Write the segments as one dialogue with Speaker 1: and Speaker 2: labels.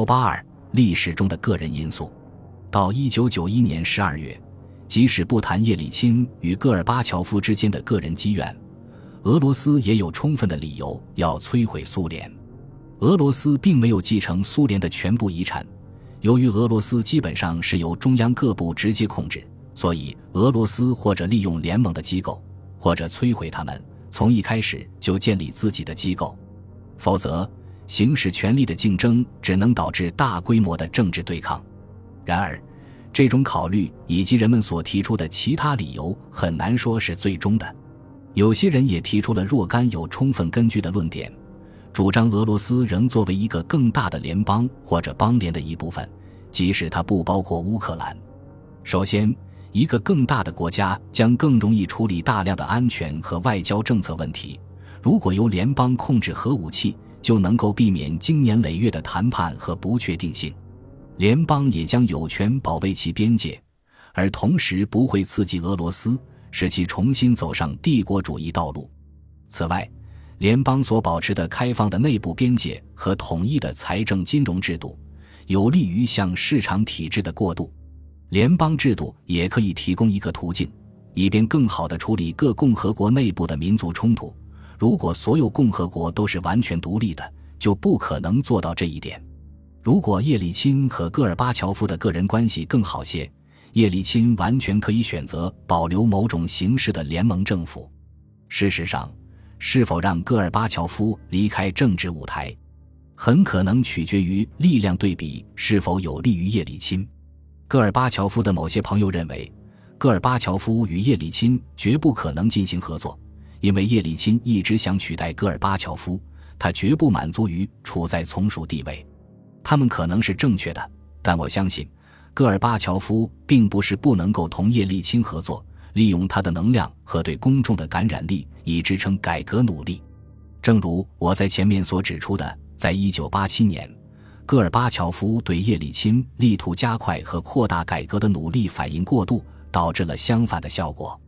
Speaker 1: 幺八二历史中的个人因素。到一九九一年十二月，即使不谈叶利钦与戈尔巴乔夫之间的个人积怨，俄罗斯也有充分的理由要摧毁苏联。俄罗斯并没有继承苏联的全部遗产，由于俄罗斯基本上是由中央各部直接控制，所以俄罗斯或者利用联盟的机构，或者摧毁他们，从一开始就建立自己的机构，否则行使权力的竞争只能导致大规模的政治对抗。然而，这种考虑以及人们所提出的其他理由很难说是最终的。有些人也提出了若干有充分根据的论点，主张俄罗斯仍作为一个更大的联邦或者邦联的一部分，即使它不包括乌克兰。首先，一个更大的国家将更容易处理大量的安全和外交政策问题。如果由联邦控制核武器，就能够避免经年累月的谈判和不确定性。联邦也将有权保卫其边界，而同时不会刺激俄罗斯，使其重新走上帝国主义道路。此外，联邦所保持的开放的内部边界和统一的财政金融制度，有利于向市场体制的过渡。联邦制度也可以提供一个途径，以便更好地处理各共和国内部的民族冲突。如果所有共和国都是完全独立的，就不可能做到这一点。如果叶利钦和戈尔巴乔夫的个人关系更好些，叶利钦完全可以选择保留某种形式的联盟政府。事实上，是否让戈尔巴乔夫离开政治舞台，很可能取决于力量对比是否有利于叶利钦。戈尔巴乔夫的某些朋友认为，戈尔巴乔夫与叶利钦绝不可能进行合作，因为叶利钦一直想取代戈尔巴乔夫，他绝不满足于处在从属地位。他们可能是正确的，但我相信，戈尔巴乔夫并不是不能够同叶利钦合作，利用他的能量和对公众的感染力以支撑改革努力。正如我在前面所指出的，在一九八七年，戈尔巴乔夫对叶利钦力图加快和扩大改革的努力反应过度，导致了相反的效果。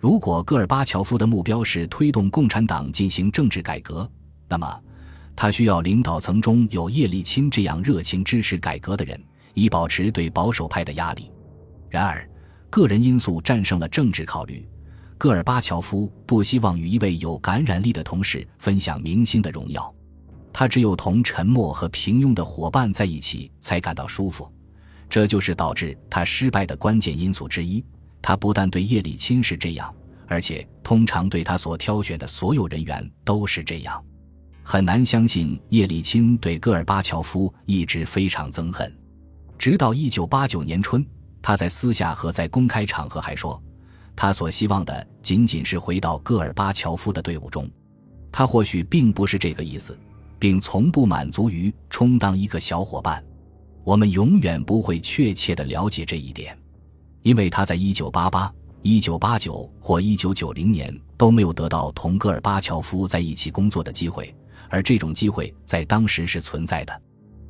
Speaker 1: 如果戈尔巴乔夫的目标是推动共产党进行政治改革，那么。他需要领导层中有叶利钦这样热情支持改革的人，以保持对保守派的压力。然而，个人因素战胜了政治考虑。戈尔巴乔夫不希望与一位有感染力的同事分享明星的荣耀，他只有同沉默和平庸的伙伴在一起才感到舒服。这就是导致他失败的关键因素之一。他不但对叶利钦是这样，而且通常对他所挑选的所有人员都是这样。很难相信叶利钦对戈尔巴乔夫一直非常憎恨，直到一九八九年春，他在私下和在公开场合还说，他所希望的仅仅是回到戈尔巴乔夫的队伍中。他或许并不是这个意思，并从不满足于充当一个小伙伴。我们永远不会确切的了解这一点，因为他在一九八八、一九八九或一九九零年都没有得到同戈尔巴乔夫在一起工作的机会。而这种机会在当时是存在的，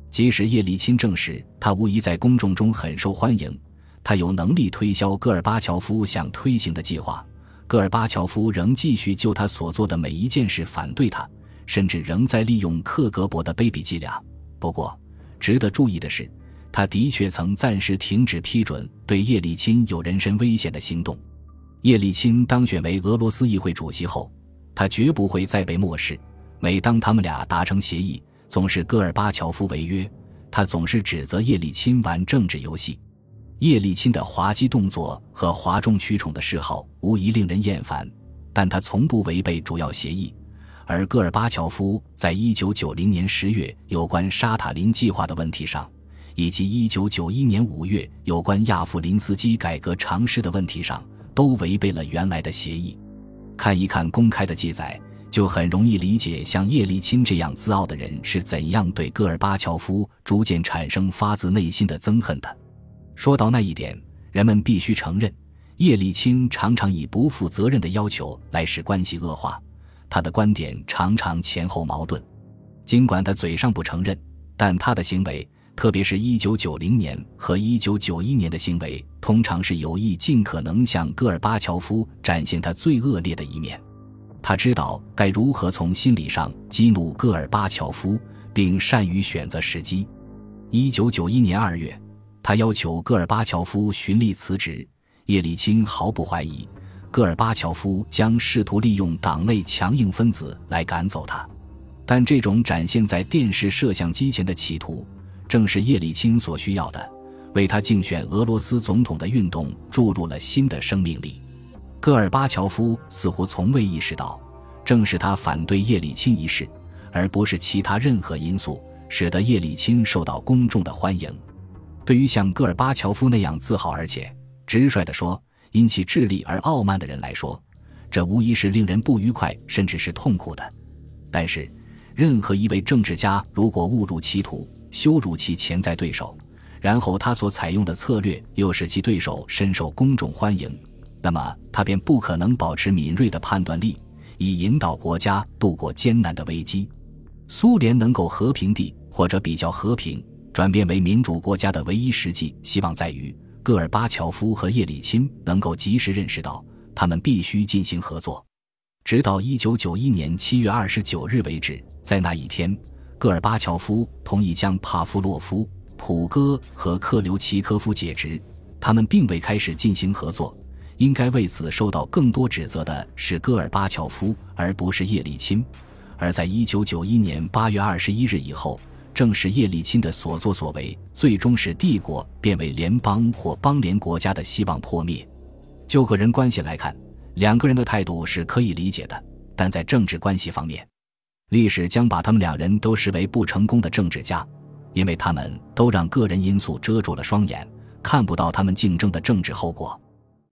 Speaker 1: 即使叶利钦证实他无疑在公众中很受欢迎，他有能力推销戈尔巴乔夫想推行的计划，戈尔巴乔夫仍继续就他所做的每一件事反对他，甚至仍在利用克格勃的卑鄙伎俩。不过，值得注意的是，他的确曾暂时停止批准对叶利钦有人身危险的行动。叶利钦当选为俄罗斯议会主席后，他绝不会再被漠视。每当他们俩达成协议，总是戈尔巴乔夫违约。他总是指责叶利钦玩政治游戏。叶利钦的滑稽动作和哗众取宠的嗜好无疑令人厌烦，但他从不违背主要协议。而戈尔巴乔夫在一九九零年十月有关沙塔林计划的问题上，以及一九九一年五月有关亚夫林斯基改革尝试的问题上，都违背了原来的协议。看一看公开的记载。就很容易理解，像叶利钦这样自傲的人是怎样对戈尔巴乔夫逐渐产生发自内心的憎恨的。说到那一点，人们必须承认，叶利钦常常以不负责任的要求来使关系恶化。他的观点常常前后矛盾，尽管他嘴上不承认，但他的行为，特别是一九九零年和一九九一年的行为，通常是有意尽可能向戈尔巴乔夫展现他最恶劣的一面。他知道该如何从心理上激怒戈尔巴乔夫，并善于选择时机。一九九一年二月，他要求戈尔巴乔夫循例辞职。叶利钦毫不怀疑，戈尔巴乔夫将试图利用党内强硬分子来赶走他。但这种展现在电视摄像机前的企图，正是叶利钦所需要的，为他竞选俄罗斯总统的运动注入了新的生命力。戈尔巴乔夫似乎从未意识到，正是他反对叶利钦一事，而不是其他任何因素。使得叶利钦受到公众的欢迎。对于像戈尔巴乔夫那样自豪而且直率地说因其智力而傲慢的人来说，这无疑是令人不愉快甚至是痛苦的。但是，任何一位政治家如果误入歧途，羞辱其潜在对手，然后他所采用的策略又使其对手深受公众欢迎，那么他便不可能保持敏锐的判断力，以引导国家度过艰难的危机。苏联能够和平地。或者比较和平转变为民主国家的唯一实际希望在于戈尔巴乔夫和叶利钦能够及时认识到他们必须进行合作。直到一九九一年七月二十九日为止，在那一天，戈尔巴乔夫同意将帕夫洛夫、普戈和克留奇科夫解职。他们并未开始进行合作。应该为此受到更多指责的是戈尔巴乔夫，而不是叶利钦。而在一九九一年八月二十一日以后。正是叶利钦的所作所为，最终使帝国变为联邦或邦联国家的希望破灭。就个人关系来看，两个人的态度是可以理解的；但在政治关系方面，历史将把他们两人都视为不成功的政治家，因为他们都让个人因素遮住了双眼，看不到他们竞争的政治后果。